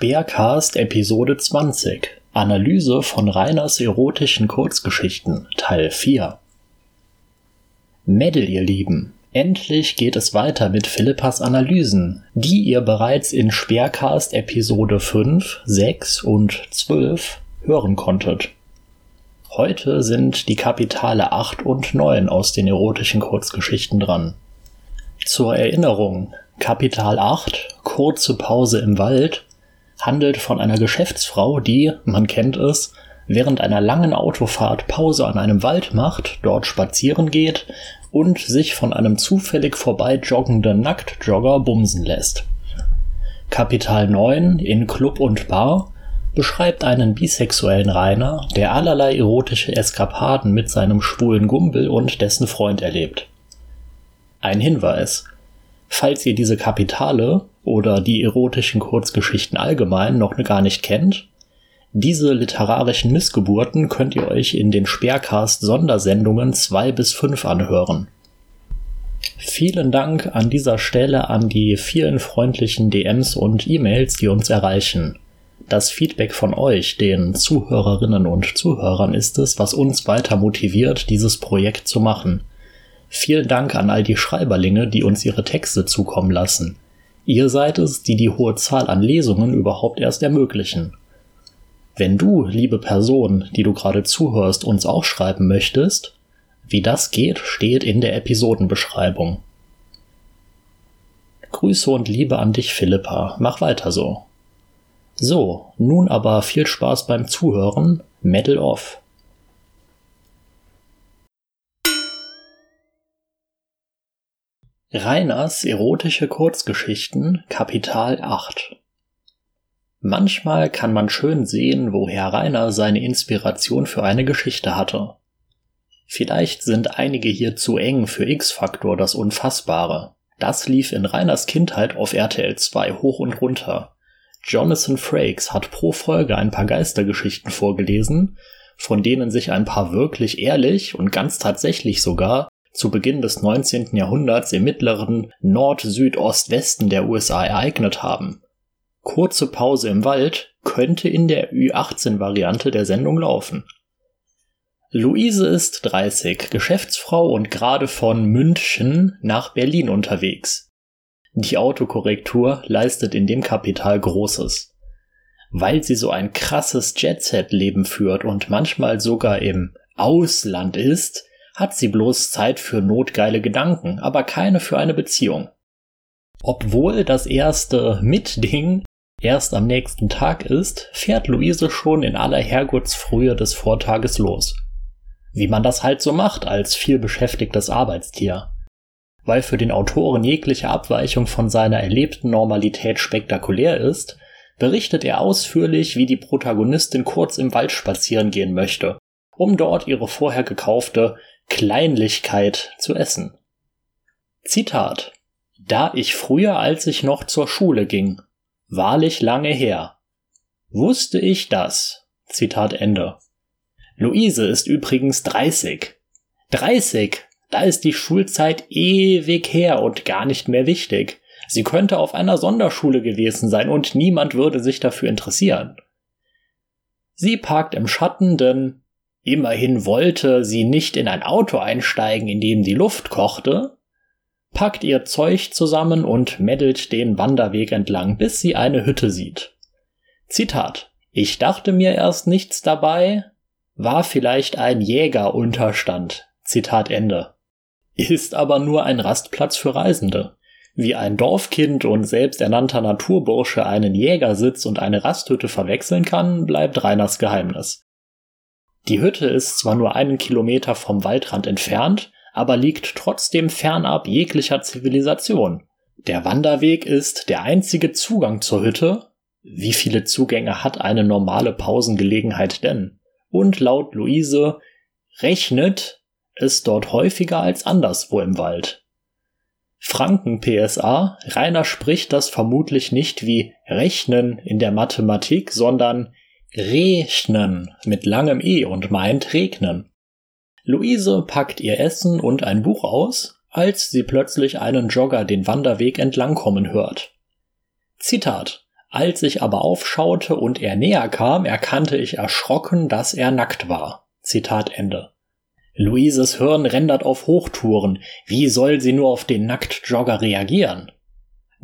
Speercast Episode 20 Analyse von Rainers erotischen Kurzgeschichten Teil 4 Mädel, ihr Lieben, endlich geht es weiter mit Philippas Analysen, die ihr bereits in Speercast Episode 5, 6 und 12 hören konntet. Heute sind die Kapitale 8 und 9 aus den erotischen Kurzgeschichten dran. Zur Erinnerung, Kapital 8, kurze Pause im Wald, handelt von einer Geschäftsfrau, die, man kennt es, während einer langen Autofahrt Pause an einem Wald macht, dort spazieren geht und sich von einem zufällig vorbei joggenden Nacktjogger bumsen lässt. Kapital 9 in Club und Bar beschreibt einen bisexuellen Rainer, der allerlei erotische Eskapaden mit seinem schwulen Gumbel und dessen Freund erlebt. Ein Hinweis. Falls ihr diese Kapitale oder die erotischen Kurzgeschichten allgemein noch gar nicht kennt, diese literarischen Missgeburten könnt ihr euch in den Speercast Sondersendungen 2 bis 5 anhören. Vielen Dank an dieser Stelle an die vielen freundlichen DMs und E-Mails, die uns erreichen. Das Feedback von euch, den Zuhörerinnen und Zuhörern, ist es, was uns weiter motiviert, dieses Projekt zu machen. Vielen Dank an all die Schreiberlinge, die uns ihre Texte zukommen lassen. Ihr seid es, die die hohe Zahl an Lesungen überhaupt erst ermöglichen. Wenn du, liebe Person, die du gerade zuhörst, uns auch schreiben möchtest, wie das geht, steht in der Episodenbeschreibung. Grüße und Liebe an dich, Philippa. Mach weiter so. So, nun aber viel Spaß beim Zuhören. Medal off. Reiners erotische Kurzgeschichten Kapital 8 Manchmal kann man schön sehen, woher Rainer seine Inspiration für eine Geschichte hatte. Vielleicht sind einige hier zu eng für X-Faktor das Unfassbare. Das lief in Rainers Kindheit auf RTL 2 hoch und runter. Jonathan Frakes hat pro Folge ein paar Geistergeschichten vorgelesen, von denen sich ein paar wirklich ehrlich und ganz tatsächlich sogar zu Beginn des 19. Jahrhunderts im mittleren Nord-Süd-Ost-Westen der USA ereignet haben. Kurze Pause im Wald könnte in der Ü18-Variante der Sendung laufen. Luise ist 30, Geschäftsfrau und gerade von München nach Berlin unterwegs. Die Autokorrektur leistet in dem Kapital Großes. Weil sie so ein krasses Jet-Set-Leben führt und manchmal sogar im Ausland ist, hat sie bloß Zeit für notgeile Gedanken, aber keine für eine Beziehung. Obwohl das erste Mitding erst am nächsten Tag ist, fährt Luise schon in aller Herrgottsfrühe des Vortages los. Wie man das halt so macht als vielbeschäftigtes Arbeitstier. Weil für den Autoren jegliche Abweichung von seiner erlebten Normalität spektakulär ist, berichtet er ausführlich, wie die Protagonistin kurz im Wald spazieren gehen möchte, um dort ihre vorher gekaufte Kleinlichkeit zu essen. Zitat Da ich früher, als ich noch zur Schule ging, wahrlich lange her, wusste ich das. Zitat Ende. Luise ist übrigens 30. 30! Da ist die Schulzeit ewig her und gar nicht mehr wichtig. Sie könnte auf einer Sonderschule gewesen sein und niemand würde sich dafür interessieren. Sie parkt im Schatten, denn immerhin wollte sie nicht in ein Auto einsteigen, in dem die Luft kochte, packt ihr Zeug zusammen und meddelt den Wanderweg entlang, bis sie eine Hütte sieht. Zitat. Ich dachte mir erst nichts dabei, war vielleicht ein Jägerunterstand. Zitat Ende. Ist aber nur ein Rastplatz für Reisende. Wie ein Dorfkind und selbsternannter Naturbursche einen Jägersitz und eine Rasthütte verwechseln kann, bleibt Reiners Geheimnis. Die Hütte ist zwar nur einen Kilometer vom Waldrand entfernt, aber liegt trotzdem fernab jeglicher Zivilisation. Der Wanderweg ist der einzige Zugang zur Hütte. Wie viele Zugänge hat eine normale Pausengelegenheit denn? Und laut Luise rechnet es dort häufiger als anderswo im Wald. Franken PSA, Rainer spricht das vermutlich nicht wie rechnen in der Mathematik, sondern rechnen mit langem E und meint regnen. Luise packt ihr Essen und ein Buch aus, als sie plötzlich einen Jogger den Wanderweg entlangkommen hört. Zitat. Als ich aber aufschaute und er näher kam, erkannte ich erschrocken, dass er nackt war. Zitat Ende. Luises Hirn rendert auf Hochtouren. Wie soll sie nur auf den Nacktjogger reagieren?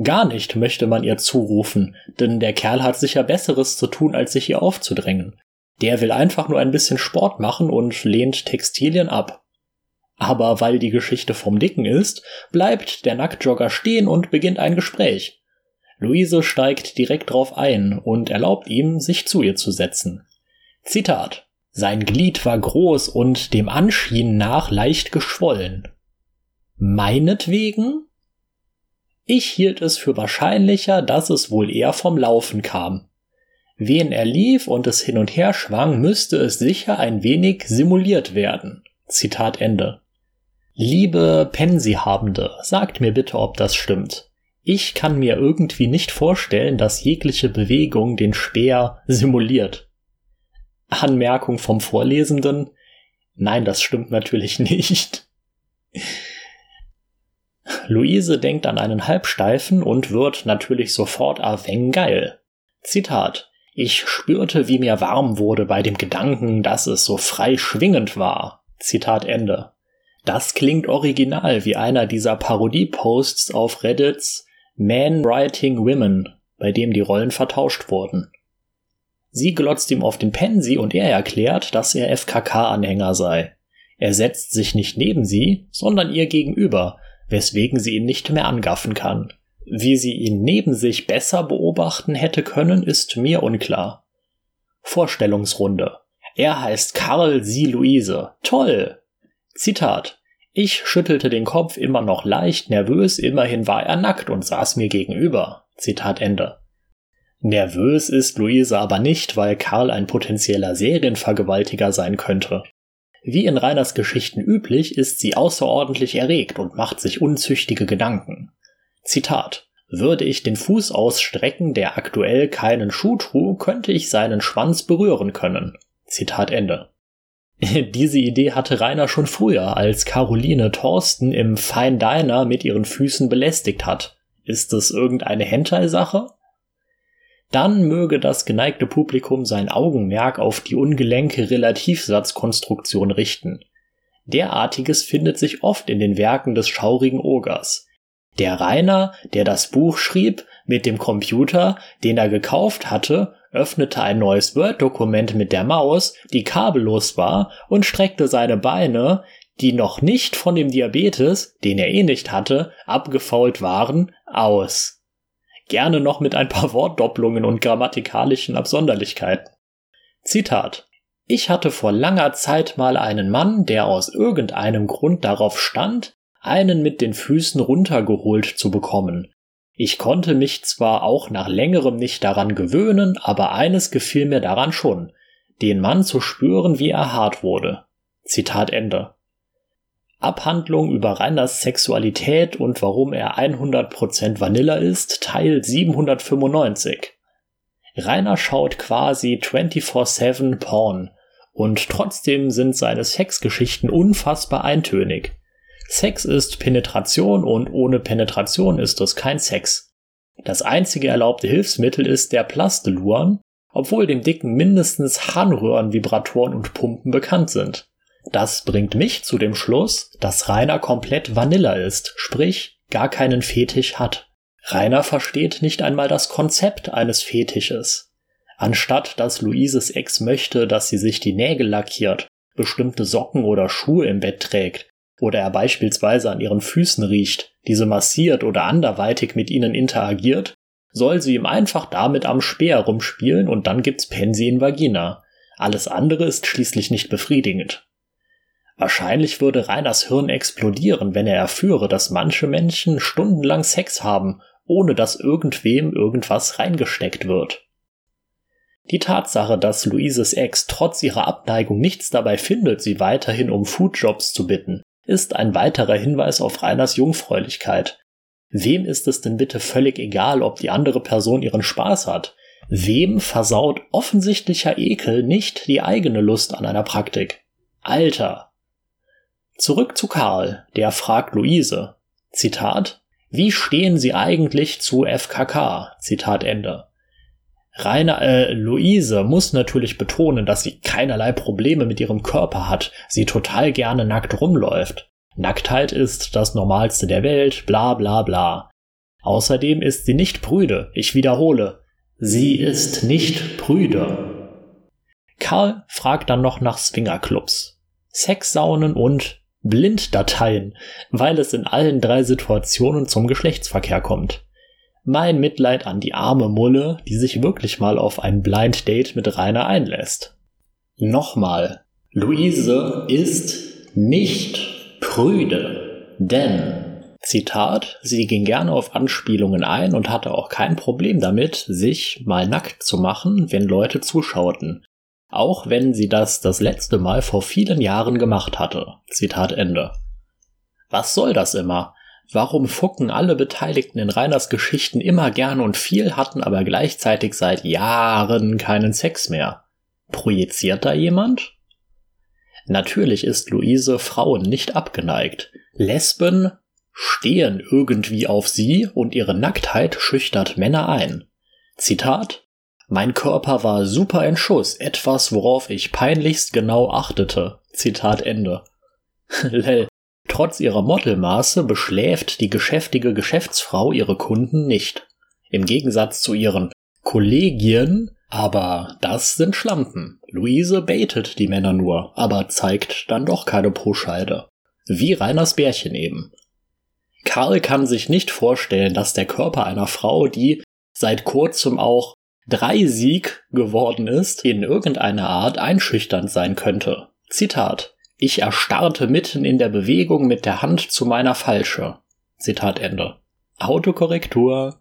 Gar nicht, möchte man ihr zurufen, denn der Kerl hat sicher Besseres zu tun, als sich ihr aufzudrängen. Der will einfach nur ein bisschen Sport machen und lehnt Textilien ab. Aber weil die Geschichte vom Dicken ist, bleibt der Nacktjogger stehen und beginnt ein Gespräch. Luise steigt direkt drauf ein und erlaubt ihm, sich zu ihr zu setzen. Zitat sein Glied war groß und dem Anschienen nach leicht geschwollen. Meinetwegen? Ich hielt es für wahrscheinlicher, dass es wohl eher vom Laufen kam. Wen er lief und es hin und her schwang, müsste es sicher ein wenig simuliert werden. Zitat Ende. Liebe Pensihabende, sagt mir bitte, ob das stimmt. Ich kann mir irgendwie nicht vorstellen, dass jegliche Bewegung den Speer simuliert. Anmerkung vom Vorlesenden. Nein, das stimmt natürlich nicht. Luise denkt an einen Halbsteifen und wird natürlich sofort Aveng geil. Zitat. Ich spürte, wie mir warm wurde bei dem Gedanken, dass es so frei schwingend war. Zitat Ende. Das klingt original wie einer dieser Parodie-Posts auf Reddits Man Writing Women, bei dem die Rollen vertauscht wurden. Sie glotzt ihm auf den Pensi und er erklärt, dass er FKK-Anhänger sei. Er setzt sich nicht neben sie, sondern ihr gegenüber, weswegen sie ihn nicht mehr angaffen kann. Wie sie ihn neben sich besser beobachten hätte können, ist mir unklar. Vorstellungsrunde. Er heißt Karl, sie Luise. Toll! Zitat. Ich schüttelte den Kopf immer noch leicht nervös, immerhin war er nackt und saß mir gegenüber. Zitat Ende. Nervös ist Luise aber nicht, weil Karl ein potenzieller Serienvergewaltiger sein könnte. Wie in Reiners Geschichten üblich, ist sie außerordentlich erregt und macht sich unzüchtige Gedanken. Zitat Würde ich den Fuß ausstrecken, der aktuell keinen Schuh trug, könnte ich seinen Schwanz berühren können. Zitat Ende. Diese Idee hatte Rainer schon früher, als Caroline Thorsten im Fine Diner mit ihren Füßen belästigt hat. Ist es irgendeine Hentai-Sache? Dann möge das geneigte Publikum sein Augenmerk auf die ungelenke Relativsatzkonstruktion richten. Derartiges findet sich oft in den Werken des schaurigen Ogers. Der Rainer, der das Buch schrieb, mit dem Computer, den er gekauft hatte, öffnete ein neues Word-Dokument mit der Maus, die kabellos war, und streckte seine Beine, die noch nicht von dem Diabetes, den er eh nicht hatte, abgefault waren, aus gerne noch mit ein paar Wortdopplungen und grammatikalischen Absonderlichkeiten. Zitat Ich hatte vor langer Zeit mal einen Mann, der aus irgendeinem Grund darauf stand, einen mit den Füßen runtergeholt zu bekommen. Ich konnte mich zwar auch nach längerem nicht daran gewöhnen, aber eines gefiel mir daran schon, den Mann zu spüren, wie er hart wurde. Zitat Ende. Abhandlung über Reiners Sexualität und warum er 100% Vanilla ist, Teil 795. Rainer schaut quasi 24-7 Porn und trotzdem sind seine Sexgeschichten unfassbar eintönig. Sex ist Penetration und ohne Penetration ist es kein Sex. Das einzige erlaubte Hilfsmittel ist der Plasteluan, obwohl dem Dicken mindestens Harnröhren, Vibratoren und Pumpen bekannt sind. Das bringt mich zu dem Schluss, dass Rainer komplett Vanilla ist, sprich gar keinen Fetisch hat. Rainer versteht nicht einmal das Konzept eines Fetisches. Anstatt dass Luises Ex möchte, dass sie sich die Nägel lackiert, bestimmte Socken oder Schuhe im Bett trägt, oder er beispielsweise an ihren Füßen riecht, diese massiert oder anderweitig mit ihnen interagiert, soll sie ihm einfach damit am Speer rumspielen und dann gibt's Pensi in Vagina. Alles andere ist schließlich nicht befriedigend. Wahrscheinlich würde Reiners Hirn explodieren, wenn er erführe, dass manche Menschen stundenlang Sex haben, ohne dass irgendwem irgendwas reingesteckt wird. Die Tatsache, dass Luises Ex trotz ihrer Abneigung nichts dabei findet, sie weiterhin um Foodjobs zu bitten, ist ein weiterer Hinweis auf Reiners Jungfräulichkeit. Wem ist es denn bitte völlig egal, ob die andere Person ihren Spaß hat? Wem versaut offensichtlicher Ekel nicht die eigene Lust an einer Praktik? Alter, Zurück zu Karl, der fragt Luise. Zitat Wie stehen Sie eigentlich zu FKK? Zitat Ende. Rainer, äh, Luise muss natürlich betonen, dass sie keinerlei Probleme mit ihrem Körper hat, sie total gerne nackt rumläuft. Nacktheit ist das Normalste der Welt, bla bla bla. Außerdem ist sie nicht prüde, ich wiederhole, sie ist nicht prüde. Karl fragt dann noch nach Swingerclubs, Sexsaunen und Blinddateien, weil es in allen drei Situationen zum Geschlechtsverkehr kommt. Mein Mitleid an die arme Mulle, die sich wirklich mal auf ein Blind Date mit Rainer einlässt. Nochmal. Luise ist nicht prüde, denn Zitat, sie ging gerne auf Anspielungen ein und hatte auch kein Problem damit, sich mal nackt zu machen, wenn Leute zuschauten. Auch wenn sie das das letzte Mal vor vielen Jahren gemacht hatte. Zitat Ende. Was soll das immer? Warum fucken alle Beteiligten in Reiners Geschichten immer gern und viel, hatten aber gleichzeitig seit Jahren keinen Sex mehr? Projiziert da jemand? Natürlich ist Luise Frauen nicht abgeneigt. Lesben stehen irgendwie auf sie und ihre Nacktheit schüchtert Männer ein. Zitat Mein Körper war super in Schuss, etwas, worauf ich peinlichst genau achtete. Zitat Ende. Lell, Trotz ihrer Modelmaße beschläft die geschäftige Geschäftsfrau ihre Kunden nicht. Im Gegensatz zu ihren Kollegien, aber das sind Schlampen. Luise baitet die Männer nur, aber zeigt dann doch keine Proscheide. Wie Reiners Bärchen eben. Karl kann sich nicht vorstellen, dass der Körper einer Frau, die seit kurzem auch drei Sieg geworden ist, in irgendeiner Art einschüchternd sein könnte. Zitat ich erstarrte mitten in der Bewegung mit der Hand zu meiner Falsche. Zitat Ende. Autokorrektur.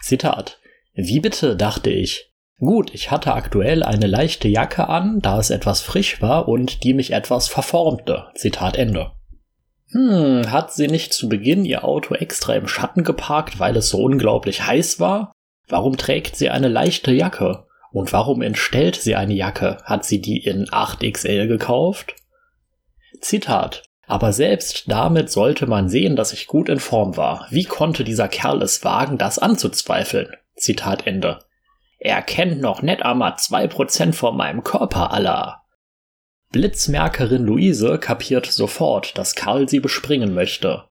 Zitat. Wie bitte, dachte ich. Gut, ich hatte aktuell eine leichte Jacke an, da es etwas frisch war und die mich etwas verformte. Zitat Ende. Hm, hat sie nicht zu Beginn ihr Auto extra im Schatten geparkt, weil es so unglaublich heiß war? Warum trägt sie eine leichte Jacke? Und warum entstellt sie eine Jacke? Hat sie die in 8XL gekauft? Zitat. Aber selbst damit sollte man sehen, dass ich gut in Form war. Wie konnte dieser Kerl es wagen, das anzuzweifeln? Zitat Ende. Er kennt noch net einmal zwei Prozent von meinem Körper, Allah. Blitzmerkerin Luise kapiert sofort, dass Karl sie bespringen möchte.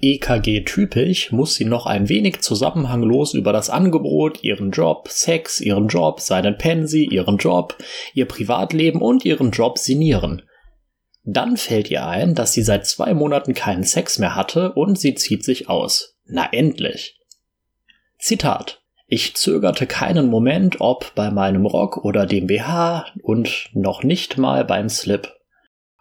EKG-typisch muss sie noch ein wenig zusammenhanglos über das Angebot, ihren Job, Sex, ihren Job, seinen Pensi, ihren Job, ihr Privatleben und ihren Job sinnieren. Dann fällt ihr ein, dass sie seit zwei Monaten keinen Sex mehr hatte und sie zieht sich aus. Na endlich. Zitat. Ich zögerte keinen Moment, ob bei meinem Rock oder dem BH und noch nicht mal beim Slip.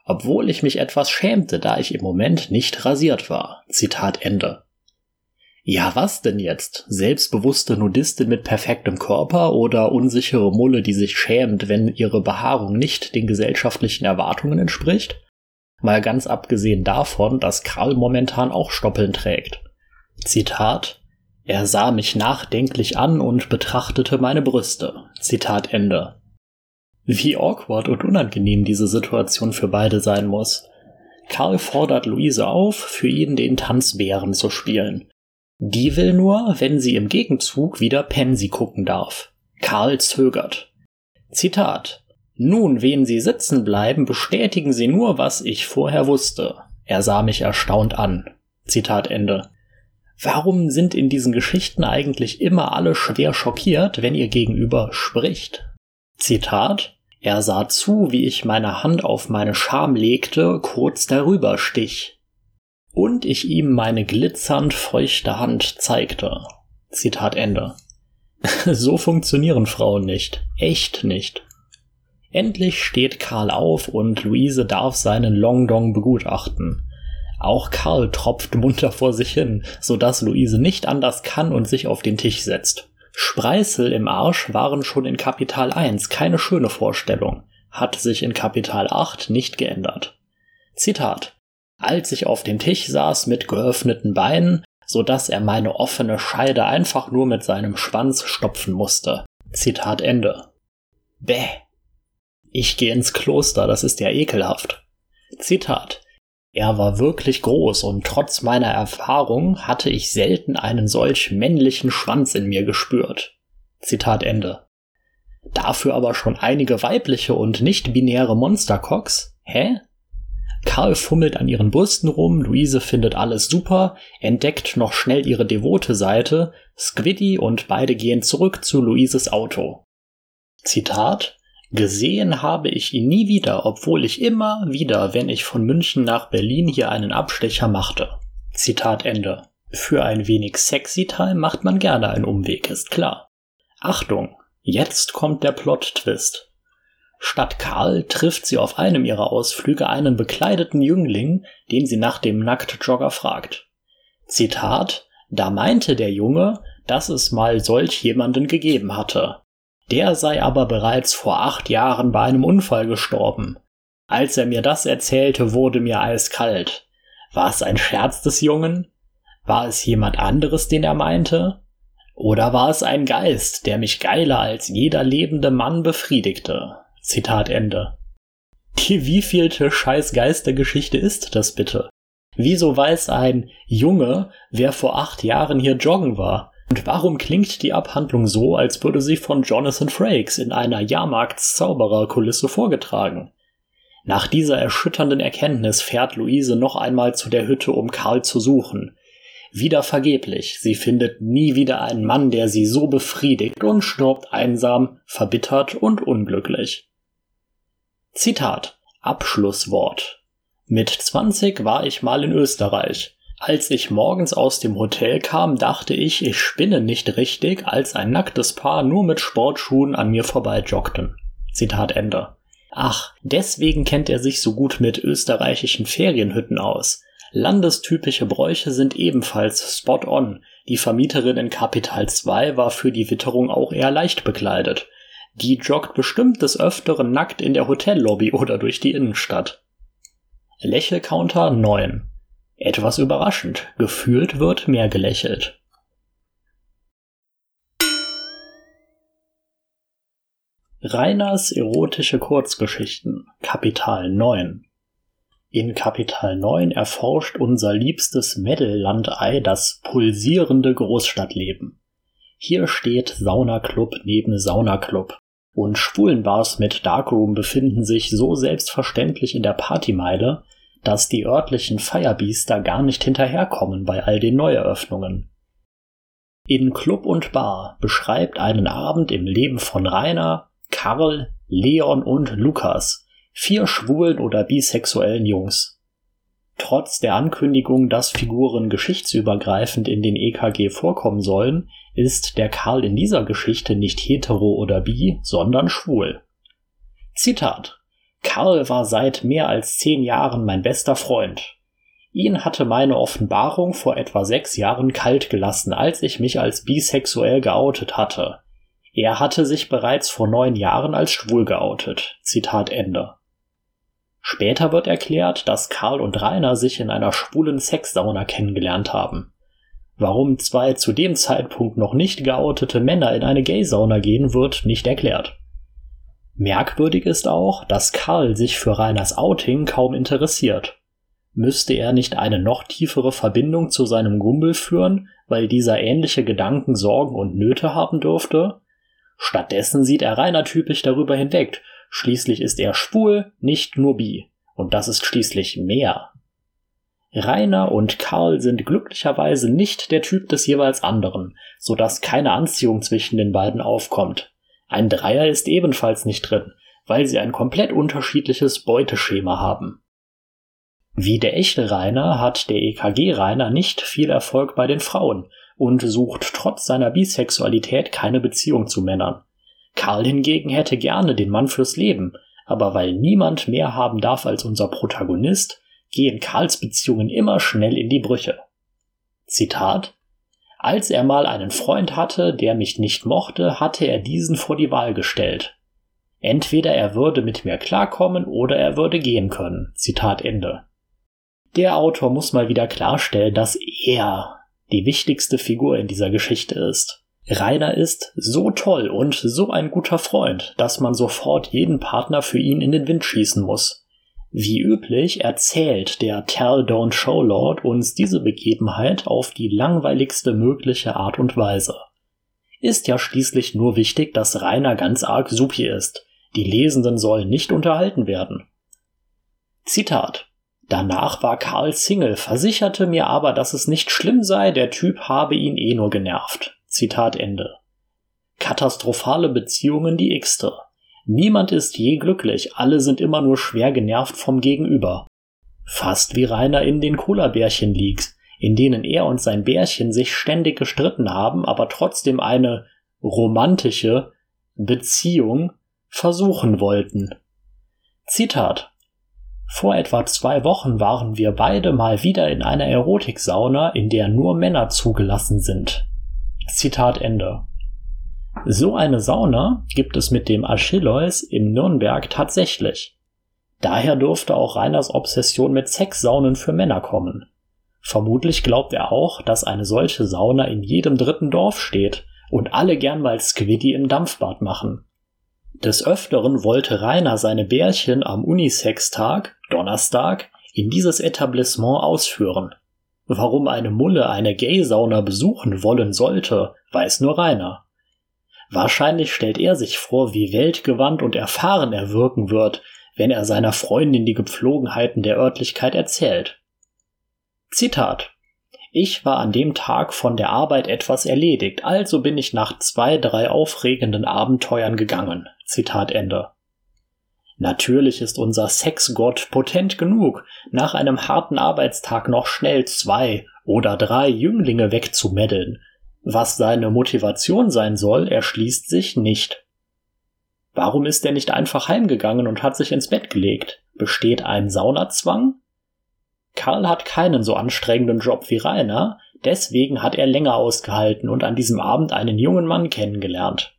Obwohl ich mich etwas schämte, da ich im Moment nicht rasiert war. Zitat Ende. Ja, was denn jetzt? Selbstbewusste Nudistin mit perfektem Körper oder unsichere Mulle, die sich schämt, wenn ihre Behaarung nicht den gesellschaftlichen Erwartungen entspricht? Mal ganz abgesehen davon, dass Karl momentan auch Stoppeln trägt. Zitat Er sah mich nachdenklich an und betrachtete meine Brüste. Zitat Ende. Wie awkward und unangenehm diese Situation für beide sein muss. Karl fordert Luise auf, für ihn den Tanzbären zu spielen. Die will nur, wenn sie im Gegenzug wieder Pensi gucken darf. Karl zögert. Zitat. Nun, wen Sie sitzen bleiben, bestätigen Sie nur, was ich vorher wusste. Er sah mich erstaunt an. Zitat Ende. Warum sind in diesen Geschichten eigentlich immer alle schwer schockiert, wenn ihr Gegenüber spricht? Zitat. Er sah zu, wie ich meine Hand auf meine Scham legte, kurz darüber stich und ich ihm meine glitzernd feuchte Hand zeigte. Zitat Ende. so funktionieren Frauen nicht. Echt nicht. Endlich steht Karl auf und Luise darf seinen Longdong begutachten. Auch Karl tropft munter vor sich hin, so dass Luise nicht anders kann und sich auf den Tisch setzt. Spreißel im Arsch waren schon in Kapital 1 keine schöne Vorstellung, hat sich in Kapital 8 nicht geändert. Zitat als ich auf dem Tisch saß mit geöffneten Beinen, so dass er meine offene Scheide einfach nur mit seinem Schwanz stopfen musste. Zitat Ende. Bäh. Ich gehe ins Kloster, das ist ja ekelhaft. Zitat. Er war wirklich groß und trotz meiner Erfahrung hatte ich selten einen solch männlichen Schwanz in mir gespürt. Zitat Ende. Dafür aber schon einige weibliche und nicht-binäre Monstercocks? Hä? Karl fummelt an ihren Brüsten rum, Luise findet alles super, entdeckt noch schnell ihre devote Seite, Squiddy und beide gehen zurück zu Luises Auto. Zitat Gesehen habe ich ihn nie wieder, obwohl ich immer wieder, wenn ich von München nach Berlin hier einen Abstecher machte. Zitat Ende. Für ein wenig sexy Time macht man gerne einen Umweg, ist klar. Achtung, jetzt kommt der Plot-Twist. Statt Karl trifft sie auf einem ihrer Ausflüge einen bekleideten Jüngling, den sie nach dem Nacktjogger fragt. Zitat, da meinte der Junge, dass es mal solch jemanden gegeben hatte. Der sei aber bereits vor acht Jahren bei einem Unfall gestorben. Als er mir das erzählte, wurde mir eiskalt. War es ein Scherz des Jungen? War es jemand anderes, den er meinte? Oder war es ein Geist, der mich geiler als jeder lebende Mann befriedigte? Zitat Ende. Die wievielte scheiß Geistergeschichte ist das bitte? Wieso weiß ein Junge, wer vor acht Jahren hier joggen war? Und warum klingt die Abhandlung so, als würde sie von Jonathan Frakes in einer Jahrmarktszaubererkulisse vorgetragen? Nach dieser erschütternden Erkenntnis fährt Luise noch einmal zu der Hütte, um Karl zu suchen. Wieder vergeblich, sie findet nie wieder einen Mann, der sie so befriedigt und stirbt einsam, verbittert und unglücklich. Zitat Abschlusswort Mit 20 war ich mal in Österreich. Als ich morgens aus dem Hotel kam, dachte ich, ich spinne nicht richtig, als ein nacktes Paar nur mit Sportschuhen an mir vorbei joggten. Zitat Ende. Ach, deswegen kennt er sich so gut mit österreichischen Ferienhütten aus. Landestypische Bräuche sind ebenfalls spot on. Die Vermieterin in Kapital 2 war für die Witterung auch eher leicht bekleidet. Die joggt bestimmt des Öfteren nackt in der Hotellobby oder durch die Innenstadt. Lächelcounter 9. Etwas überraschend, gefühlt wird mehr gelächelt. Reiners erotische Kurzgeschichten Kapital 9 In Kapital 9 erforscht unser liebstes Mädellandei das pulsierende Großstadtleben. Hier steht Saunaclub neben Saunaclub. Und Schwulenbars mit Darkroom befinden sich so selbstverständlich in der Partymeile, dass die örtlichen Firebeaster gar nicht hinterherkommen bei all den Neueröffnungen. In Club und Bar beschreibt einen Abend im Leben von Rainer, Karl, Leon und Lukas, vier schwulen oder bisexuellen Jungs. Trotz der Ankündigung, dass Figuren geschichtsübergreifend in den EKG vorkommen sollen, ist der Karl in dieser Geschichte nicht hetero oder bi, sondern schwul. Zitat Karl war seit mehr als zehn Jahren mein bester Freund. Ihn hatte meine Offenbarung vor etwa sechs Jahren kalt gelassen, als ich mich als bisexuell geoutet hatte. Er hatte sich bereits vor neun Jahren als schwul geoutet. Zitat Ende. Später wird erklärt, dass Karl und Rainer sich in einer schwulen Sexsauna kennengelernt haben. Warum zwei zu dem Zeitpunkt noch nicht geoutete Männer in eine Gay-Sauna gehen, wird nicht erklärt. Merkwürdig ist auch, dass Karl sich für Rainers Outing kaum interessiert. Müsste er nicht eine noch tiefere Verbindung zu seinem Gumbel führen, weil dieser ähnliche Gedanken, Sorgen und Nöte haben dürfte? Stattdessen sieht er Rainer typisch darüber hinweg. Schließlich ist er schwul, nicht nur bi. Und das ist schließlich mehr. Rainer und Karl sind glücklicherweise nicht der Typ des jeweils anderen, so dass keine Anziehung zwischen den beiden aufkommt. Ein Dreier ist ebenfalls nicht drin, weil sie ein komplett unterschiedliches Beuteschema haben. Wie der echte Rainer hat der EKG-Rainer nicht viel Erfolg bei den Frauen und sucht trotz seiner Bisexualität keine Beziehung zu Männern. Karl hingegen hätte gerne den Mann fürs Leben, aber weil niemand mehr haben darf als unser Protagonist, gehen Karls Beziehungen immer schnell in die Brüche. Zitat als er mal einen Freund hatte, der mich nicht mochte, hatte er diesen vor die Wahl gestellt. Entweder er würde mit mir klarkommen oder er würde gehen können. Zitat Ende. Der Autor muss mal wieder klarstellen, dass er die wichtigste Figur in dieser Geschichte ist. Rainer ist so toll und so ein guter Freund, dass man sofort jeden Partner für ihn in den Wind schießen muss. Wie üblich erzählt der Tell Don't Show Lord uns diese Begebenheit auf die langweiligste mögliche Art und Weise. Ist ja schließlich nur wichtig, dass Rainer ganz arg supi ist. Die Lesenden sollen nicht unterhalten werden. Zitat. Danach war Karl Single, versicherte mir aber, dass es nicht schlimm sei, der Typ habe ihn eh nur genervt. Zitat Ende. Katastrophale Beziehungen die x-te. Niemand ist je glücklich, alle sind immer nur schwer genervt vom Gegenüber. Fast wie Rainer in den Cola-Bärchen-Leaks, in denen er und sein Bärchen sich ständig gestritten haben, aber trotzdem eine romantische Beziehung versuchen wollten. Zitat vor etwa zwei Wochen waren wir beide mal wieder in einer Erotiksauna, in der nur Männer zugelassen sind. Zitat Ende. So eine Sauna gibt es mit dem Achilleus in Nürnberg tatsächlich. Daher durfte auch Reiners Obsession mit Sexsaunen für Männer kommen. Vermutlich glaubt er auch, dass eine solche Sauna in jedem dritten Dorf steht und alle gern mal Squiddy im Dampfbad machen. Des Öfteren wollte Rainer seine Bärchen am Unisex-Tag, Donnerstag, in dieses Etablissement ausführen. Warum eine Mulle eine Gay-Sauna besuchen wollen sollte, weiß nur Rainer. Wahrscheinlich stellt er sich vor, wie weltgewandt und erfahren er wirken wird, wenn er seiner Freundin die Gepflogenheiten der Örtlichkeit erzählt. Zitat ich war an dem Tag von der Arbeit etwas erledigt, also bin ich nach zwei, drei aufregenden Abenteuern gegangen. Zitat Ende. Natürlich ist unser Sexgott potent genug, nach einem harten Arbeitstag noch schnell zwei oder drei Jünglinge wegzumeddeln. Was seine Motivation sein soll, erschließt sich nicht. Warum ist er nicht einfach heimgegangen und hat sich ins Bett gelegt? Besteht ein Saunazwang? Karl hat keinen so anstrengenden Job wie Rainer, deswegen hat er länger ausgehalten und an diesem Abend einen jungen Mann kennengelernt.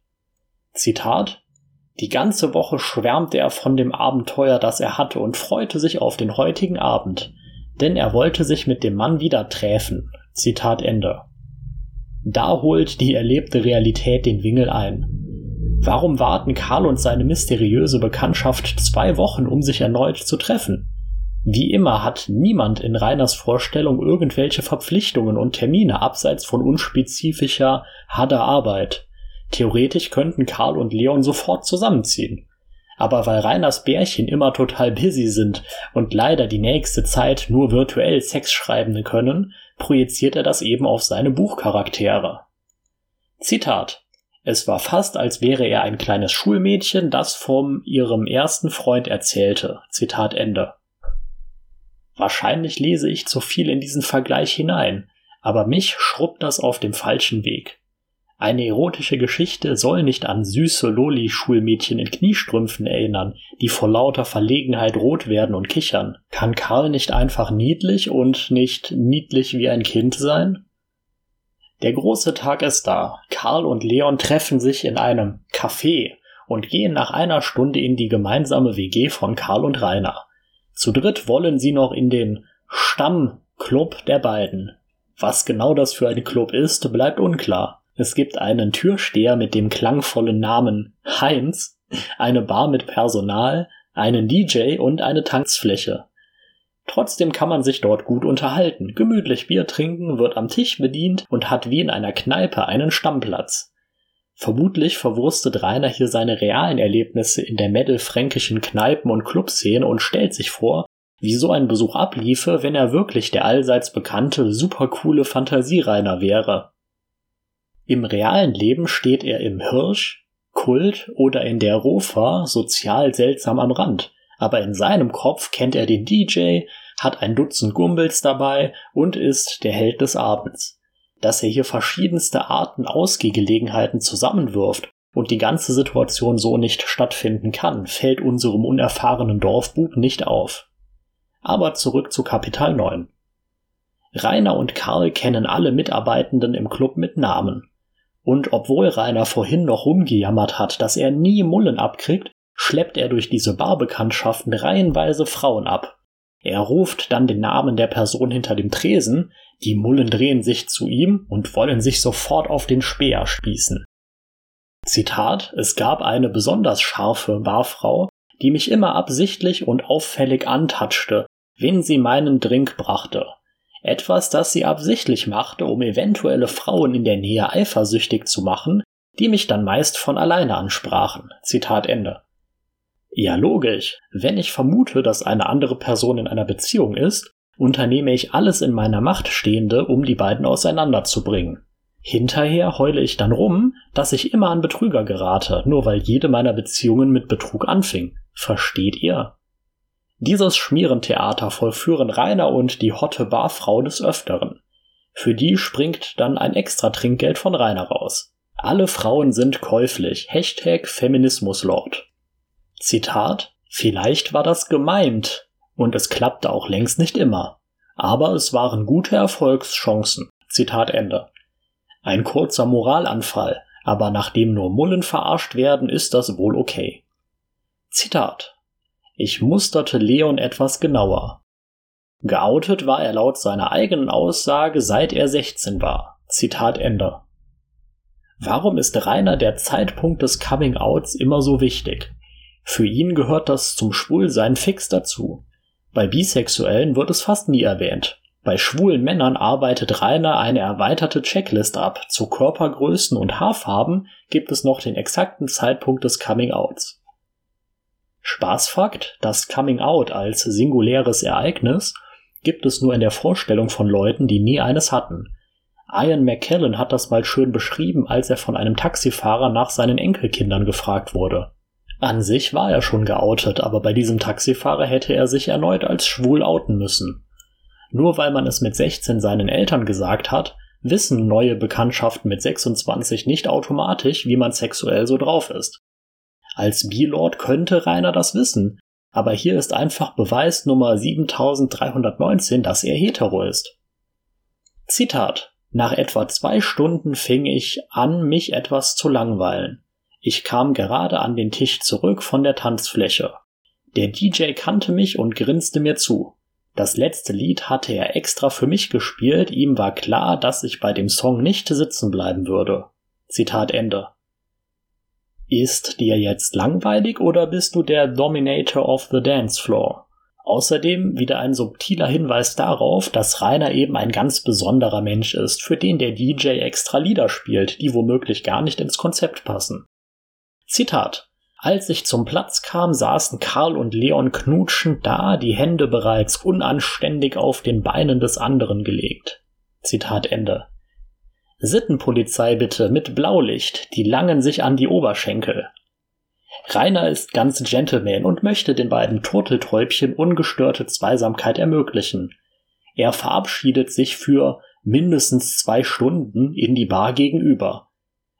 Zitat Die ganze Woche schwärmte er von dem Abenteuer, das er hatte und freute sich auf den heutigen Abend, denn er wollte sich mit dem Mann wieder träfen. Zitat Ende. Da holt die erlebte Realität den Wingel ein. Warum warten Karl und seine mysteriöse Bekanntschaft zwei Wochen, um sich erneut zu treffen? Wie immer hat niemand in Reiners Vorstellung irgendwelche Verpflichtungen und Termine abseits von unspezifischer, harter Arbeit. Theoretisch könnten Karl und Leon sofort zusammenziehen. Aber weil Reiners Bärchen immer total busy sind und leider die nächste Zeit nur virtuell Sex schreiben können, projiziert er das eben auf seine Buchcharaktere. Zitat es war fast, als wäre er ein kleines Schulmädchen, das vom ihrem ersten Freund erzählte. Zitat Ende. Wahrscheinlich lese ich zu viel in diesen Vergleich hinein, aber mich schrubbt das auf dem falschen Weg. Eine erotische Geschichte soll nicht an süße Loli-Schulmädchen in Kniestrümpfen erinnern, die vor lauter Verlegenheit rot werden und kichern. Kann Karl nicht einfach niedlich und nicht niedlich wie ein Kind sein? Der große Tag ist da. Karl und Leon treffen sich in einem Café und gehen nach einer Stunde in die gemeinsame WG von Karl und Rainer. Zu dritt wollen sie noch in den Stammclub der beiden. Was genau das für ein Club ist, bleibt unklar. Es gibt einen Türsteher mit dem klangvollen Namen Heinz, eine Bar mit Personal, einen DJ und eine Tanzfläche. Trotzdem kann man sich dort gut unterhalten, gemütlich Bier trinken, wird am Tisch bedient und hat wie in einer Kneipe einen Stammplatz. Vermutlich verwurstet Rainer hier seine realen Erlebnisse in der mittelfränkischen Kneipen- und Clubszene und stellt sich vor, wie so ein Besuch abliefe, wenn er wirklich der allseits bekannte, supercoole Fantasiereiner wäre. Im realen Leben steht er im Hirsch, Kult oder in der Rofa sozial seltsam am Rand, aber in seinem Kopf kennt er den DJ, hat ein Dutzend Gumbels dabei und ist der Held des Abends dass er hier verschiedenste Arten Ausgehgelegenheiten zusammenwirft und die ganze Situation so nicht stattfinden kann, fällt unserem unerfahrenen Dorfbub nicht auf. Aber zurück zu Kapital 9. Rainer und Karl kennen alle Mitarbeitenden im Club mit Namen. Und obwohl Rainer vorhin noch rumgejammert hat, dass er nie Mullen abkriegt, schleppt er durch diese Barbekanntschaften reihenweise Frauen ab. Er ruft dann den Namen der Person hinter dem Tresen, die Mullen drehen sich zu ihm und wollen sich sofort auf den Speer spießen. Zitat, es gab eine besonders scharfe Barfrau, die mich immer absichtlich und auffällig antatschte, wenn sie meinen Drink brachte. Etwas, das sie absichtlich machte, um eventuelle Frauen in der Nähe eifersüchtig zu machen, die mich dann meist von alleine ansprachen. Zitat Ende. Ja, logisch. Wenn ich vermute, dass eine andere Person in einer Beziehung ist, unternehme ich alles in meiner Macht Stehende, um die beiden auseinanderzubringen. Hinterher heule ich dann rum, dass ich immer an Betrüger gerate, nur weil jede meiner Beziehungen mit Betrug anfing. Versteht ihr? Dieses Schmierentheater vollführen Rainer und die hotte Barfrau des Öfteren. Für die springt dann ein extra Trinkgeld von Rainer raus. Alle Frauen sind käuflich. Hashtag Feminismuslord. Zitat, vielleicht war das gemeint, und es klappte auch längst nicht immer. Aber es waren gute Erfolgschancen. Zitat Ende. Ein kurzer Moralanfall, aber nachdem nur Mullen verarscht werden, ist das wohl okay. Zitat. Ich musterte Leon etwas genauer. Geoutet war er laut seiner eigenen Aussage, seit er 16 war. Zitat Ende. Warum ist Rainer der Zeitpunkt des Coming-Outs immer so wichtig? Für ihn gehört das zum Schwulsein fix dazu. Bei Bisexuellen wird es fast nie erwähnt. Bei schwulen Männern arbeitet Rainer eine erweiterte Checklist ab. Zu Körpergrößen und Haarfarben gibt es noch den exakten Zeitpunkt des Coming-Outs. Spaßfakt, das Coming-Out als singuläres Ereignis gibt es nur in der Vorstellung von Leuten, die nie eines hatten. Ian McKellen hat das mal schön beschrieben, als er von einem Taxifahrer nach seinen Enkelkindern gefragt wurde. An sich war er schon geoutet, aber bei diesem Taxifahrer hätte er sich erneut als schwul outen müssen. Nur weil man es mit 16 seinen Eltern gesagt hat, wissen neue Bekanntschaften mit 26 nicht automatisch, wie man sexuell so drauf ist. Als B-Lord könnte Rainer das wissen, aber hier ist einfach Beweis Nummer 7319, dass er hetero ist. Zitat. Nach etwa zwei Stunden fing ich an, mich etwas zu langweilen. Ich kam gerade an den Tisch zurück von der Tanzfläche. Der DJ kannte mich und grinste mir zu. Das letzte Lied hatte er extra für mich gespielt, ihm war klar, dass ich bei dem Song nicht sitzen bleiben würde. Zitat Ende. Ist dir jetzt langweilig oder bist du der Dominator of the Dance Floor? Außerdem wieder ein subtiler Hinweis darauf, dass Rainer eben ein ganz besonderer Mensch ist, für den der DJ extra Lieder spielt, die womöglich gar nicht ins Konzept passen. Zitat. Als ich zum Platz kam, saßen Karl und Leon knutschend da, die Hände bereits unanständig auf den Beinen des anderen gelegt. Zitat Ende. Sittenpolizei bitte mit Blaulicht, die langen sich an die Oberschenkel. Rainer ist ganz Gentleman und möchte den beiden Turteltäubchen ungestörte Zweisamkeit ermöglichen. Er verabschiedet sich für mindestens zwei Stunden in die Bar gegenüber.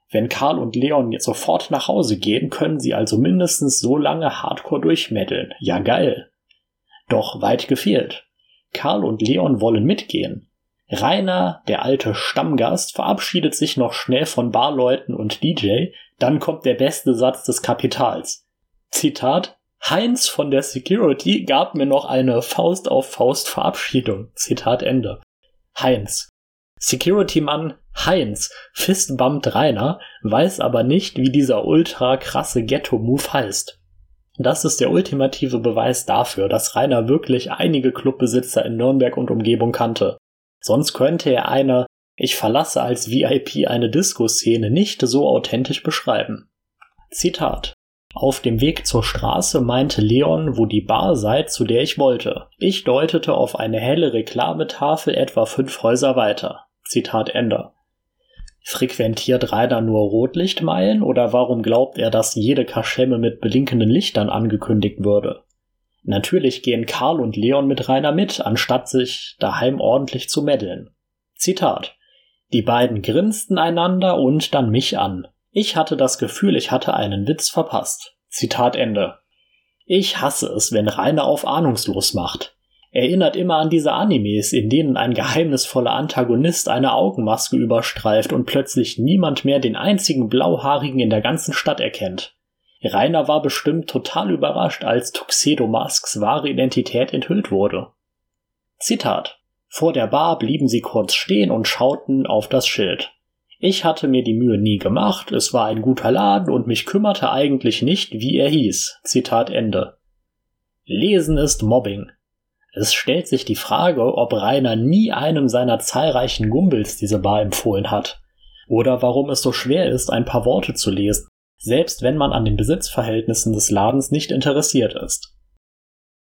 Wenn Karl und Leon jetzt sofort nach Hause gehen, können sie also mindestens so lange Hardcore durchmeddeln. Ja geil. Doch weit gefehlt. Karl und Leon wollen mitgehen. Rainer, der alte Stammgast, verabschiedet sich noch schnell von Barleuten und DJ, dann kommt der beste Satz des Kapitals. Zitat Heinz von der Security gab mir noch eine Faust auf Faust Verabschiedung. Zitat Ende. Heinz. Security-Mann Heinz fistbumpt Rainer, weiß aber nicht, wie dieser ultra krasse Ghetto-Move heißt. Das ist der ultimative Beweis dafür, dass Rainer wirklich einige Clubbesitzer in Nürnberg und Umgebung kannte. Sonst könnte er eine Ich verlasse als VIP eine Disco-Szene nicht so authentisch beschreiben. Zitat auf dem Weg zur Straße meinte Leon, wo die Bar sei, zu der ich wollte. Ich deutete auf eine helle Reklametafel etwa fünf Häuser weiter. Zitat Ende. Frequentiert Rainer nur Rotlichtmeilen oder warum glaubt er, dass jede Kaschemme mit blinkenden Lichtern angekündigt würde? Natürlich gehen Karl und Leon mit Rainer mit, anstatt sich daheim ordentlich zu meddeln. Zitat. Die beiden grinsten einander und dann mich an. Ich hatte das Gefühl, ich hatte einen Witz verpasst. Zitat Ende. Ich hasse es, wenn Rainer auf ahnungslos macht erinnert immer an diese Animes, in denen ein geheimnisvoller Antagonist eine Augenmaske überstreift und plötzlich niemand mehr den einzigen Blauhaarigen in der ganzen Stadt erkennt. Rainer war bestimmt total überrascht, als Tuxedo Masks wahre Identität enthüllt wurde. Zitat. Vor der Bar blieben sie kurz stehen und schauten auf das Schild. Ich hatte mir die Mühe nie gemacht, es war ein guter Laden und mich kümmerte eigentlich nicht, wie er hieß. Zitat Ende. Lesen ist Mobbing. Es stellt sich die Frage, ob Rainer nie einem seiner zahlreichen Gumbels diese Bar empfohlen hat. oder warum es so schwer ist, ein paar Worte zu lesen, selbst wenn man an den Besitzverhältnissen des Ladens nicht interessiert ist.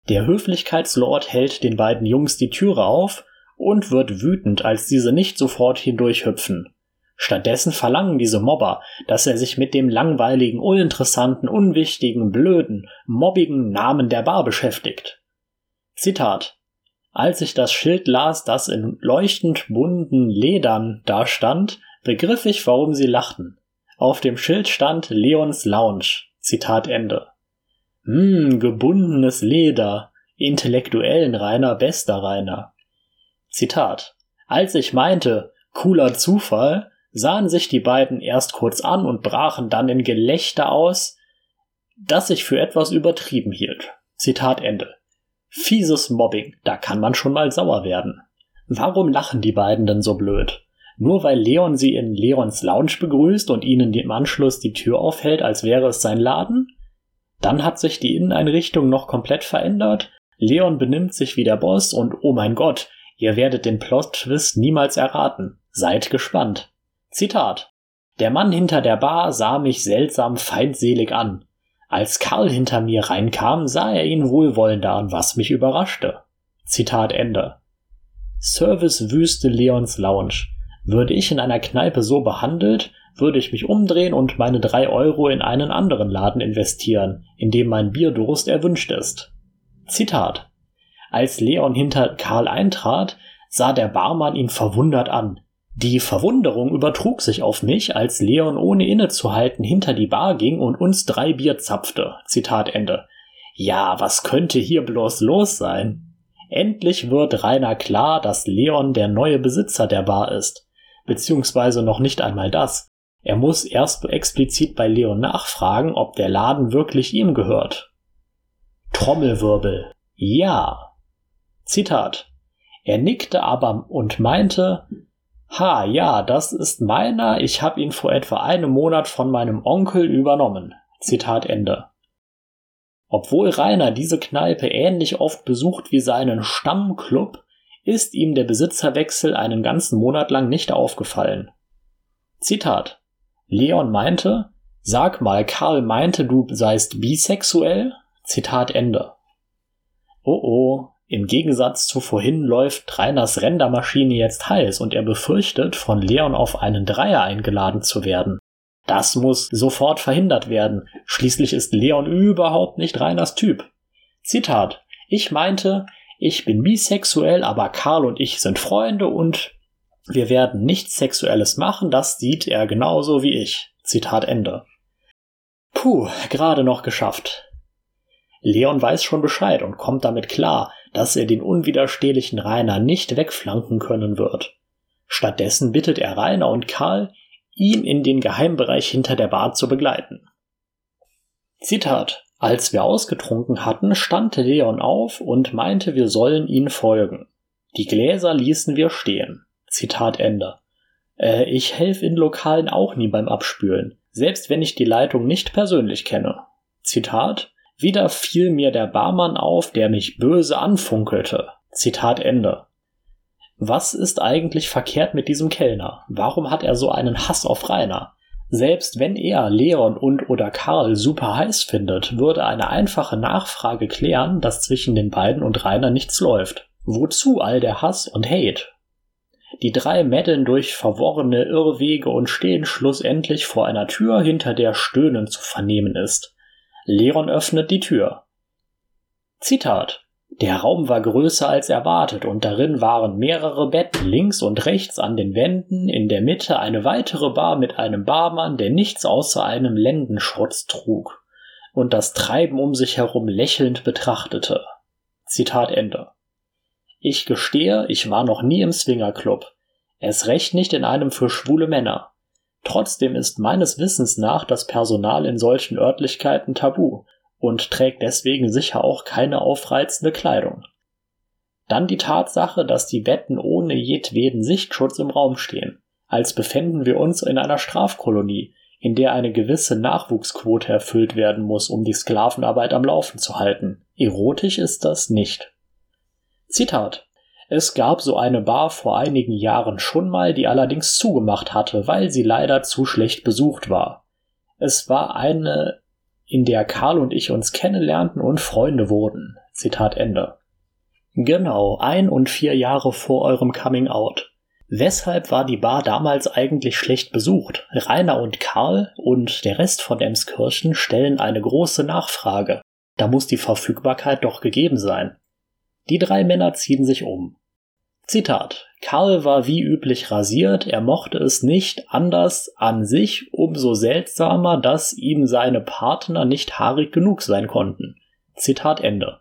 Der Höflichkeitslord hält den beiden Jungs die Türe auf und wird wütend, als diese nicht sofort hindurchhüpfen. Stattdessen verlangen diese Mobber, dass er sich mit dem langweiligen, uninteressanten, unwichtigen, blöden, mobbigen Namen der Bar beschäftigt. Zitat Als ich das Schild las, das in leuchtend bunten Ledern dastand, begriff ich, warum sie lachten. Auf dem Schild stand Leons Lounge. Zitat Ende. Hm, gebundenes Leder, intellektuellen Rainer, bester Rainer. Zitat. Als ich meinte, cooler Zufall, sahen sich die beiden erst kurz an und brachen dann in Gelächter aus, das ich für etwas übertrieben hielt. Zitat Ende. Fieses Mobbing, da kann man schon mal sauer werden. Warum lachen die beiden denn so blöd? Nur weil Leon sie in Leons Lounge begrüßt und ihnen im Anschluss die Tür aufhält, als wäre es sein Laden? Dann hat sich die Inneneinrichtung noch komplett verändert, Leon benimmt sich wie der Boss und oh mein Gott, ihr werdet den Plot-Twist niemals erraten. Seid gespannt. Zitat. Der Mann hinter der Bar sah mich seltsam feindselig an. Als Karl hinter mir reinkam, sah er ihn wohlwollender an, was mich überraschte. Zitat Ende. Servicewüste Leons Lounge. Würde ich in einer Kneipe so behandelt, würde ich mich umdrehen und meine drei Euro in einen anderen Laden investieren, in dem mein Bierdurst erwünscht ist. Zitat. Als Leon hinter Karl eintrat, sah der Barmann ihn verwundert an. Die Verwunderung übertrug sich auf mich, als Leon ohne innezuhalten hinter die Bar ging und uns drei Bier zapfte. Zitat Ende. Ja, was könnte hier bloß los sein? Endlich wird Rainer klar, dass Leon der neue Besitzer der Bar ist. Beziehungsweise noch nicht einmal das. Er muss erst explizit bei Leon nachfragen, ob der Laden wirklich ihm gehört. Trommelwirbel. Ja. Zitat. Er nickte aber und meinte, Ha, ja, das ist meiner, ich hab ihn vor etwa einem Monat von meinem Onkel übernommen. Zitat Ende. Obwohl Rainer diese Kneipe ähnlich oft besucht wie seinen Stammclub, ist ihm der Besitzerwechsel einen ganzen Monat lang nicht aufgefallen. Zitat. Leon meinte, sag mal, Karl meinte, du seist bisexuell? Zitat Ende. Oh oh, im Gegensatz zu vorhin läuft Reiners Rendermaschine jetzt heiß und er befürchtet, von Leon auf einen Dreier eingeladen zu werden. Das muss sofort verhindert werden. Schließlich ist Leon überhaupt nicht Reiners Typ. Zitat. Ich meinte, ich bin bisexuell, aber Karl und ich sind Freunde und wir werden nichts Sexuelles machen, das sieht er genauso wie ich. Zitat Ende. Puh, gerade noch geschafft. Leon weiß schon Bescheid und kommt damit klar, dass er den unwiderstehlichen Rainer nicht wegflanken können wird. Stattdessen bittet er Rainer und Karl, ihn in den Geheimbereich hinter der Bar zu begleiten. Zitat Als wir ausgetrunken hatten, stand Leon auf und meinte, wir sollen ihn folgen. Die Gläser ließen wir stehen. Zitat Ende. Äh, ich helfe in Lokalen auch nie beim Abspülen, selbst wenn ich die Leitung nicht persönlich kenne. Zitat wieder fiel mir der Barmann auf, der mich böse anfunkelte. Zitat Ende. Was ist eigentlich verkehrt mit diesem Kellner? Warum hat er so einen Hass auf Rainer? Selbst wenn er Leon und oder Karl super heiß findet, würde eine einfache Nachfrage klären, dass zwischen den beiden und Rainer nichts läuft. Wozu all der Hass und Hate? Die drei meddeln durch verworrene Irrwege und stehen schlussendlich vor einer Tür, hinter der Stöhnen zu vernehmen ist. Leon öffnet die Tür. Zitat Der Raum war größer als erwartet und darin waren mehrere Betten links und rechts an den Wänden, in der Mitte eine weitere Bar mit einem Barmann, der nichts außer einem Lendenschurz trug und das Treiben um sich herum lächelnd betrachtete. Zitat Ende. Ich gestehe, ich war noch nie im Swingerclub. Es recht nicht in einem für schwule Männer. Trotzdem ist meines Wissens nach das Personal in solchen Örtlichkeiten tabu und trägt deswegen sicher auch keine aufreizende Kleidung. Dann die Tatsache, dass die Betten ohne jedweden Sichtschutz im Raum stehen, als befänden wir uns in einer Strafkolonie, in der eine gewisse Nachwuchsquote erfüllt werden muss, um die Sklavenarbeit am Laufen zu halten. Erotisch ist das nicht. Zitat Es gab so eine Bar vor einigen Jahren schon mal, die allerdings zugemacht hatte, weil sie leider zu schlecht besucht war. Es war eine, in der Karl und ich uns kennenlernten und Freunde wurden. Zitat Ende. Genau, ein und vier Jahre vor eurem Coming Out. Weshalb war die Bar damals eigentlich schlecht besucht? Rainer und Karl und der Rest von Emskirchen stellen eine große Nachfrage. Da muss die Verfügbarkeit doch gegeben sein. Die drei Männer ziehen sich um. Zitat. Karl war wie üblich rasiert, er mochte es nicht anders an sich, umso seltsamer, dass ihm seine Partner nicht haarig genug sein konnten. Zitat Ende.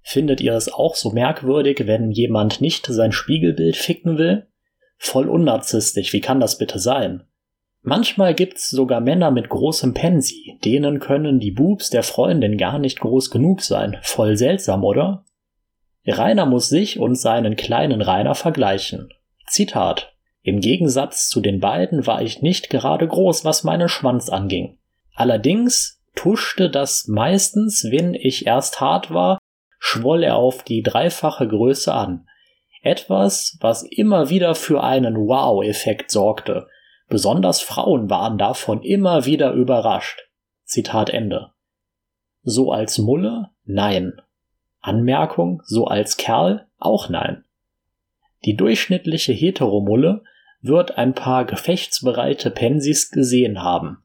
Findet ihr es auch so merkwürdig, wenn jemand nicht sein Spiegelbild ficken will? Voll unnarzistisch, wie kann das bitte sein? Manchmal gibt's sogar Männer mit großem Pensi, denen können die Boobs der Freundin gar nicht groß genug sein. Voll seltsam, oder? Rainer muss sich und seinen kleinen Rainer vergleichen. Zitat. Im Gegensatz zu den beiden war ich nicht gerade groß, was meinen Schwanz anging. Allerdings tuschte das meistens, wenn ich erst hart war, schwoll er auf die dreifache Größe an. Etwas, was immer wieder für einen Wow-Effekt sorgte. Besonders Frauen waren davon immer wieder überrascht. Zitat Ende. So als Mulle? Nein. Anmerkung, so als Kerl auch nein. Die durchschnittliche Heteromulle wird ein paar gefechtsbereite Pensis gesehen haben.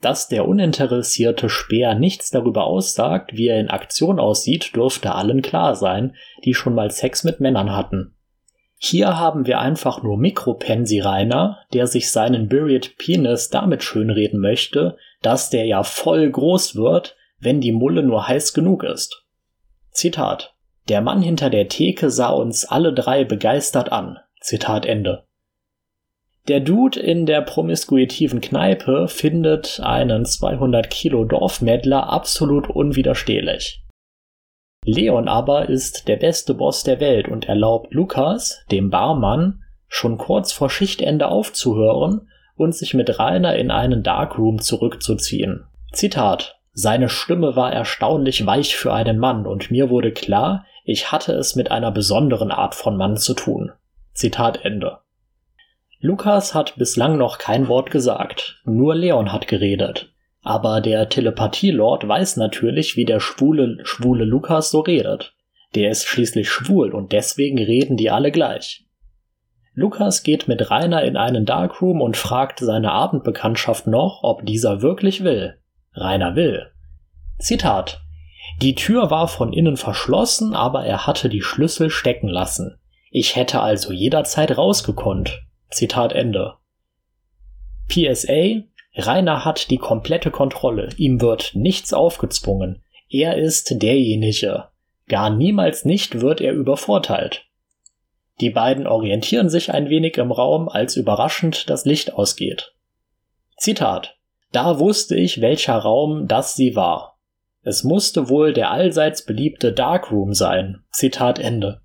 Dass der uninteressierte Speer nichts darüber aussagt, wie er in Aktion aussieht, dürfte allen klar sein, die schon mal Sex mit Männern hatten. Hier haben wir einfach nur Mikropensi Rainer, der sich seinen Buried Penis damit schönreden möchte, dass der ja voll groß wird, wenn die Mulle nur heiß genug ist. Zitat. Der Mann hinter der Theke sah uns alle drei begeistert an. Zitat Ende. Der Dude in der promiskuitiven Kneipe findet einen 200 Kilo Dorfmädler absolut unwiderstehlich. Leon aber ist der beste Boss der Welt und erlaubt Lukas, dem Barmann, schon kurz vor Schichtende aufzuhören und sich mit Rainer in einen Darkroom zurückzuziehen. Zitat seine Stimme war erstaunlich weich für einen Mann, und mir wurde klar, ich hatte es mit einer besonderen Art von Mann zu tun. Zitat Ende. Lukas hat bislang noch kein Wort gesagt, nur Leon hat geredet. Aber der Telepathie-Lord weiß natürlich, wie der schwule, schwule Lukas so redet. Der ist schließlich schwul und deswegen reden die alle gleich. Lukas geht mit Rainer in einen Darkroom und fragt seine Abendbekanntschaft noch, ob dieser wirklich will. Rainer Will. Zitat. Die Tür war von innen verschlossen, aber er hatte die Schlüssel stecken lassen. Ich hätte also jederzeit rausgekonnt. Zitat Ende. PSA Rainer hat die komplette Kontrolle, ihm wird nichts aufgezwungen. Er ist derjenige. Gar niemals nicht wird er übervorteilt. Die beiden orientieren sich ein wenig im Raum, als überraschend das Licht ausgeht. Zitat da wusste ich, welcher Raum das sie war. Es musste wohl der allseits beliebte Darkroom sein. Zitat Ende.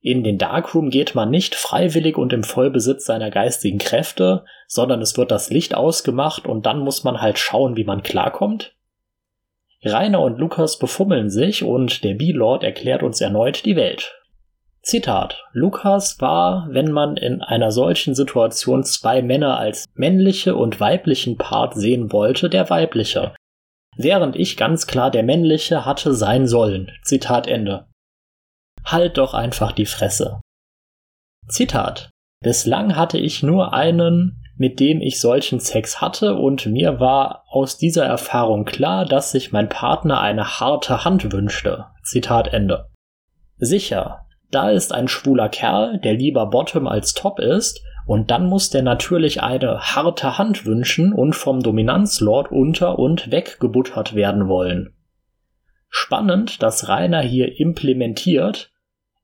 In den Darkroom geht man nicht freiwillig und im Vollbesitz seiner geistigen Kräfte, sondern es wird das Licht ausgemacht und dann muss man halt schauen, wie man klarkommt. Rainer und Lukas befummeln sich und der B-Lord erklärt uns erneut die Welt. Zitat. Lukas war, wenn man in einer solchen Situation zwei Männer als männliche und weiblichen Part sehen wollte, der weibliche. Während ich ganz klar der männliche hatte sein sollen. Zitat Ende. Halt doch einfach die Fresse. Zitat. Bislang hatte ich nur einen, mit dem ich solchen Sex hatte, und mir war aus dieser Erfahrung klar, dass sich mein Partner eine harte Hand wünschte. Zitat Ende. Sicher, da ist ein schwuler Kerl, der lieber Bottom als Top ist, und dann muss der natürlich eine harte Hand wünschen und vom Dominanzlord unter und weggebuttert werden wollen. Spannend, dass Rainer hier implementiert,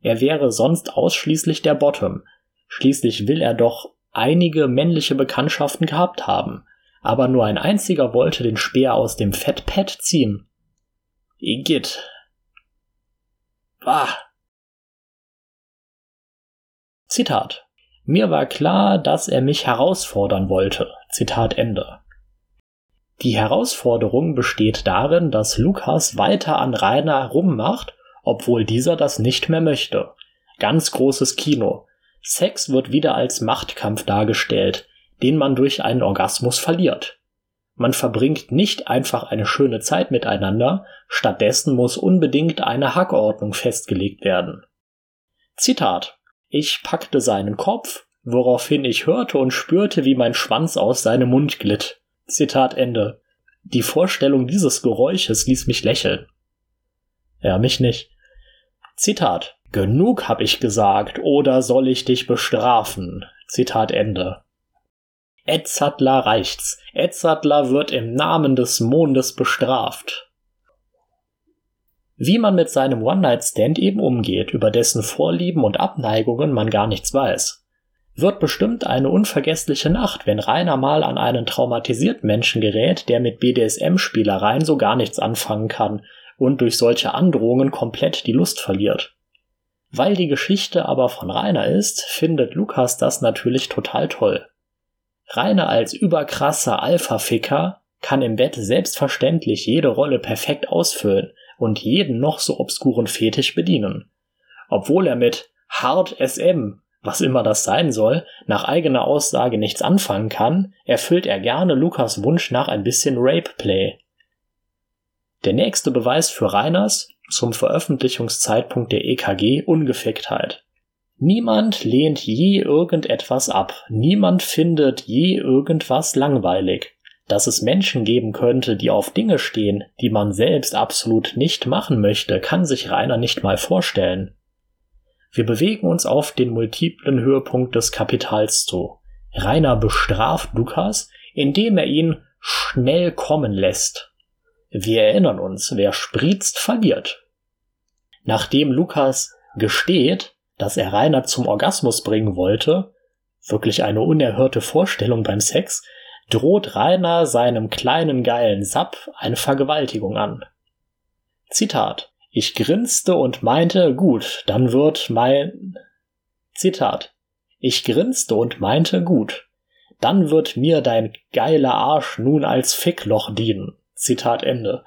er wäre sonst ausschließlich der Bottom. Schließlich will er doch einige männliche Bekanntschaften gehabt haben, aber nur ein einziger wollte den Speer aus dem Fettpad ziehen. Igitt. Ah, Zitat. Mir war klar, dass er mich herausfordern wollte. Zitat Ende. Die Herausforderung besteht darin, dass Lukas weiter an Rainer rummacht, obwohl dieser das nicht mehr möchte. Ganz großes Kino. Sex wird wieder als Machtkampf dargestellt, den man durch einen Orgasmus verliert. Man verbringt nicht einfach eine schöne Zeit miteinander, stattdessen muss unbedingt eine Hackordnung festgelegt werden. Zitat Ich packte seinen Kopf, woraufhin ich hörte und spürte, wie mein Schwanz aus seinem Mund glitt. Zitat Ende. Die Vorstellung dieses Geräusches ließ mich lächeln. Ja, mich nicht. Zitat. Genug hab ich gesagt, oder soll ich dich bestrafen? Zitat Ende. Edzardler reicht's. Edzardler wird im Namen des Mondes bestraft. Wie man mit seinem One-Night-Stand eben umgeht, über dessen Vorlieben und Abneigungen man gar nichts weiß. Wird bestimmt eine unvergessliche Nacht, wenn Rainer mal an einen traumatisierten Menschen gerät, der mit BDSM-Spielereien so gar nichts anfangen kann und durch solche Androhungen komplett die Lust verliert. Weil die Geschichte aber von Rainer ist, findet Lukas das natürlich total toll. Rainer als überkrasser Alpha-Ficker kann im Bett selbstverständlich jede Rolle perfekt ausfüllen und jeden noch so obskuren Fetisch bedienen. Obwohl er mit Hard SM, was immer das sein soll, nach eigener Aussage nichts anfangen kann, erfüllt er gerne Lukas Wunsch nach ein bisschen Rape-Play. Der nächste Beweis für Reiners, zum Veröffentlichungszeitpunkt der EKG, Ungeficktheit. Niemand lehnt je irgendetwas ab, niemand findet je irgendwas langweilig. Dass es Menschen geben könnte, die auf Dinge stehen, die man selbst absolut nicht machen möchte, kann sich Rainer nicht mal vorstellen. Wir bewegen uns auf den multiplen Höhepunkt des Kapitals zu. Rainer bestraft Lukas, indem er ihn schnell kommen lässt. Wir erinnern uns, wer spritzt, verliert. Nachdem Lukas gesteht, dass er Rainer zum Orgasmus bringen wollte, wirklich eine unerhörte Vorstellung beim Sex, droht Rainer seinem kleinen geilen Sapp eine Vergewaltigung an. Zitat. Ich grinste und meinte, gut, dann wird mein Zitat. Ich grinste und meinte, gut, dann wird mir dein geiler Arsch nun als Fickloch dienen. Zitat Ende.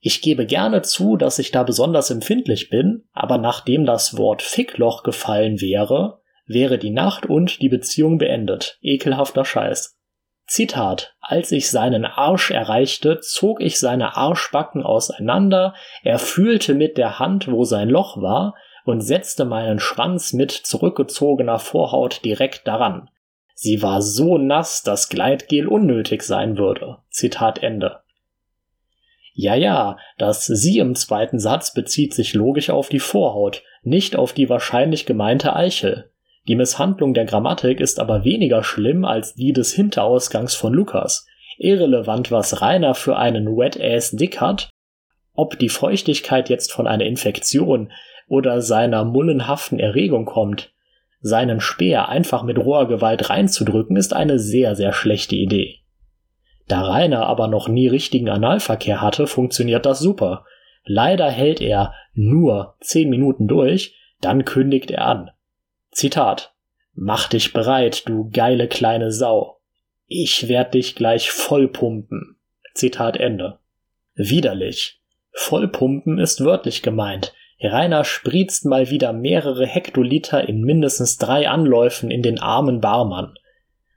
Ich gebe gerne zu, dass ich da besonders empfindlich bin, aber nachdem das Wort Fickloch gefallen wäre, wäre die Nacht und die Beziehung beendet. Ekelhafter Scheiß. Zitat. Als ich seinen Arsch erreichte, zog ich seine Arschbacken auseinander, er fühlte mit der Hand, wo sein Loch war, und setzte meinen Schwanz mit zurückgezogener Vorhaut direkt daran. Sie war so nass, dass Gleitgel unnötig sein würde. Zitat Ende. Ja, ja, das Sie im zweiten Satz bezieht sich logisch auf die Vorhaut, nicht auf die wahrscheinlich gemeinte Eichel. Die Misshandlung der Grammatik ist aber weniger schlimm als die des Hinterausgangs von Lukas. Irrelevant, was Rainer für einen Wet-Ass-Dick hat, ob die Feuchtigkeit jetzt von einer Infektion oder seiner mullenhaften Erregung kommt, seinen Speer einfach mit roher Gewalt reinzudrücken, ist eine sehr, sehr schlechte Idee. Da Rainer aber noch nie richtigen Analverkehr hatte, funktioniert das super. Leider hält er nur zehn Minuten durch, dann kündigt er an. Zitat. Mach dich bereit, du geile kleine Sau. Ich werd dich gleich vollpumpen. Zitat Ende. Widerlich. Vollpumpen ist wörtlich gemeint. Rainer spritzt mal wieder mehrere Hektoliter in mindestens drei Anläufen in den armen Barmann.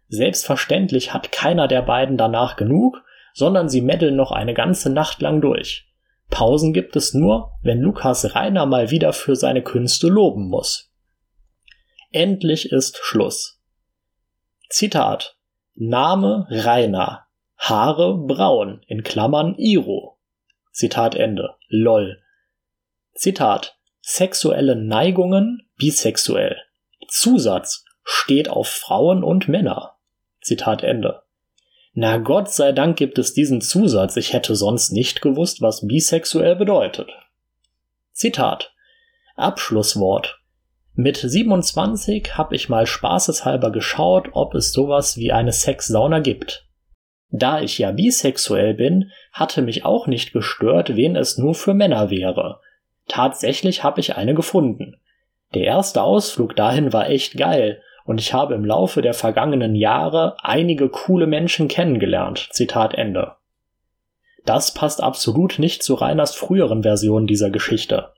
Selbstverständlich hat keiner der beiden danach genug, sondern sie meddeln noch eine ganze Nacht lang durch. Pausen gibt es nur, wenn Lukas Rainer mal wieder für seine Künste loben muss. Endlich ist Schluss. Zitat Name Rainer, Haare braun, in Klammern Iro. Zitat Ende. LOL. Zitat Sexuelle Neigungen bisexuell. Zusatz steht auf Frauen und Männer. Zitat Ende. Na Gott sei Dank gibt es diesen Zusatz, ich hätte sonst nicht gewusst, was bisexuell bedeutet. Zitat. Abschlusswort. Mit 27 hab ich mal spaßeshalber geschaut, ob es sowas wie eine Sexsauna gibt. Da ich ja bisexuell bin, hatte mich auch nicht gestört, wen es nur für Männer wäre. Tatsächlich hab ich eine gefunden. Der erste Ausflug dahin war echt geil und ich habe im Laufe der vergangenen Jahre einige coole Menschen kennengelernt. Zitat Ende. Das passt absolut nicht zu Reiners früheren Version dieser Geschichte.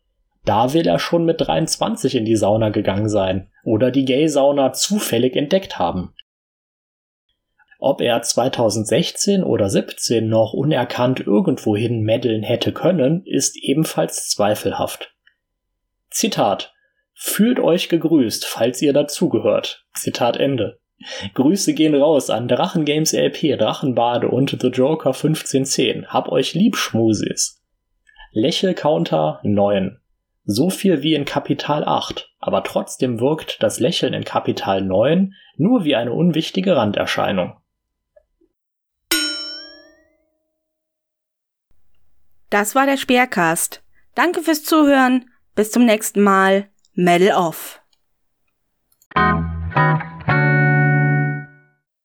Da will er schon mit 23 in die Sauna gegangen sein oder die Gay-Sauna zufällig entdeckt haben. Ob er 2016 oder 17 noch unerkannt irgendwohin meddeln hätte können, ist ebenfalls zweifelhaft. Zitat Fühlt euch gegrüßt, falls ihr dazugehört. Zitat Ende. Grüße gehen raus an Drachengames LP, Drachenbade und The Joker 1510. Hab euch lieb, Schmusis. Lächelcounter 9. So viel wie in Kapital 8, aber trotzdem wirkt das Lächeln in Kapital 9 nur wie eine unwichtige Randerscheinung. Das war der Speercast. Danke fürs Zuhören. Bis zum nächsten Mal. Medal off.